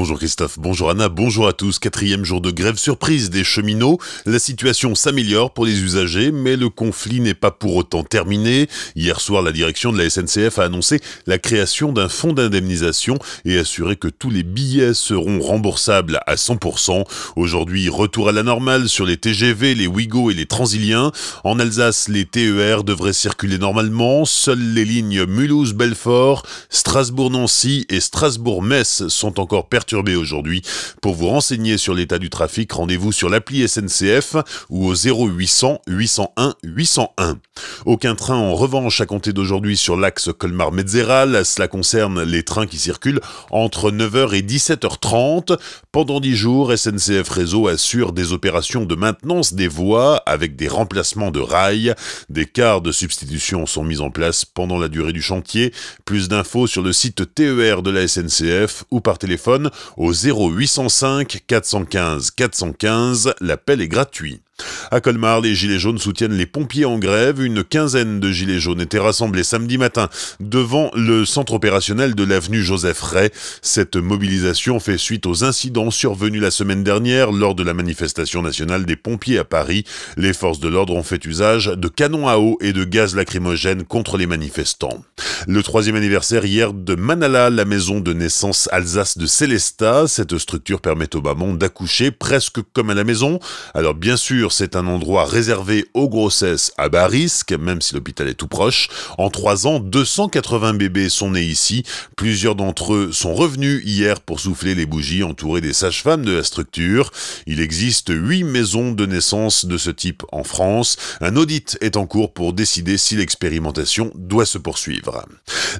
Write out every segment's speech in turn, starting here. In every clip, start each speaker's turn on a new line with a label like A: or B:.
A: Bonjour Christophe, bonjour Anna, bonjour à tous. Quatrième jour de grève surprise des cheminots. La situation s'améliore pour les usagers, mais le conflit n'est pas pour autant terminé. Hier soir, la direction de la SNCF a annoncé la création d'un fonds d'indemnisation et assuré que tous les billets seront remboursables à 100%. Aujourd'hui, retour à la normale sur les TGV, les Ouigo et les Transiliens. En Alsace, les TER devraient circuler normalement. Seules les lignes Mulhouse-Belfort, Strasbourg-Nancy et Strasbourg-Metz sont encore aujourd'hui. Pour vous renseigner sur l'état du trafic, rendez-vous sur l'appli SNCF ou au 0800 801 801. Aucun train en revanche à compter d'aujourd'hui sur l'axe Colmar-Metzeral. Cela concerne les trains qui circulent entre 9h et 17h30. Pendant 10 jours, SNCF Réseau assure des opérations de maintenance des voies avec des remplacements de rails. Des quarts de substitution sont mis en place pendant la durée du chantier. Plus d'infos sur le site TER de la SNCF ou par téléphone au 0805 415 415. L'appel est gratuit. À Colmar, les Gilets jaunes soutiennent les pompiers en grève. Une quinzaine de Gilets jaunes étaient rassemblés samedi matin devant le centre opérationnel de l'avenue Joseph Ray. Cette mobilisation fait suite aux incidents survenus la semaine dernière lors de la manifestation nationale des pompiers à Paris. Les forces de l'ordre ont fait usage de canons à eau et de gaz lacrymogène contre les manifestants. Le troisième anniversaire hier de Manala, la maison de naissance Alsace de Célestat. Cette structure permet aux mamans d'accoucher presque comme à la maison. Alors bien sûr, c'est un endroit réservé aux grossesses à bas risque, même si l'hôpital est tout proche. En trois ans, 280 bébés sont nés ici. Plusieurs d'entre eux sont revenus hier pour souffler les bougies entourés des sages-femmes de la structure. Il existe huit maisons de naissance de ce type en France. Un audit est en cours pour décider si l'expérimentation doit se poursuivre.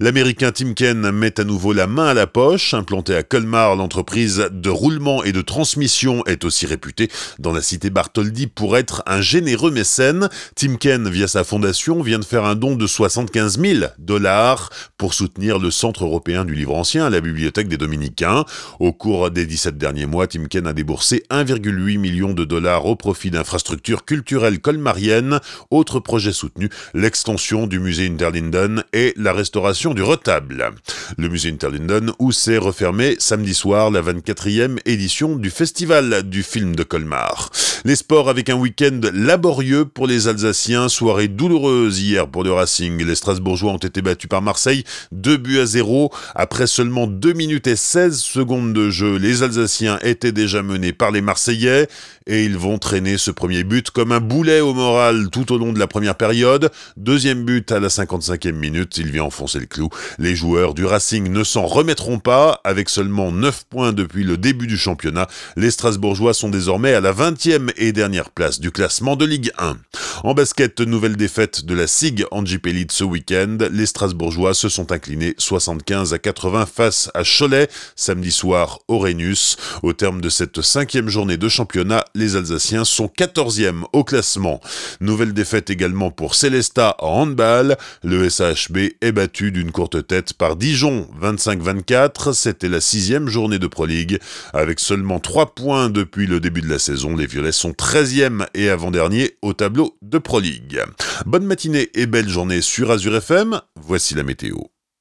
A: L'américain Timken met à nouveau la main à la poche. Implanté à Colmar, l'entreprise de roulement et de transmission est aussi réputée dans la cité Bartholdi pour être un généreux mécène. Timken, via sa fondation, vient de faire un don de 75 000 dollars pour soutenir le Centre européen du livre ancien à la Bibliothèque des Dominicains. Au cours des 17 derniers mois, Timken a déboursé 1,8 million de dollars au profit d'infrastructures culturelles colmariennes. Autre projet soutenu, l'extension du musée Interlinden et la restauration du retable. Le musée Interlinden où s'est refermé samedi soir la 24e édition du Festival du film de Colmar. Les sports avec un week-end laborieux pour les Alsaciens, soirée douloureuse hier pour le Racing. Les Strasbourgeois ont été battus par Marseille, 2 buts à 0. Après seulement 2 minutes et 16 secondes de jeu, les Alsaciens étaient déjà menés par les Marseillais et ils vont traîner ce premier but comme un boulet au moral tout au long de la première période. Deuxième but à la 55e minute, il vient enfoncer le clou. Les joueurs du Racing ne s'en remettront pas. Avec seulement 9 points depuis le début du championnat, les Strasbourgeois sont désormais à la 20e et dernière place du classement de Ligue 1. En basket, nouvelle défaite de la SIG en Elite ce week-end. Les Strasbourgeois se sont inclinés 75 à 80 face à Cholet samedi soir au Rhénus. Au terme de cette cinquième journée de championnat, les Alsaciens sont 14e au classement. Nouvelle défaite également pour Célesta en handball. Le SHB est battu d'une courte tête par Dijon 25-24. C'était la sixième journée de Pro League. Avec seulement 3 points depuis le début de la saison, les Violets sont 13e et avant-dernier au tableau de Pro League. Bonne matinée et belle journée sur Azure FM. Voici la météo.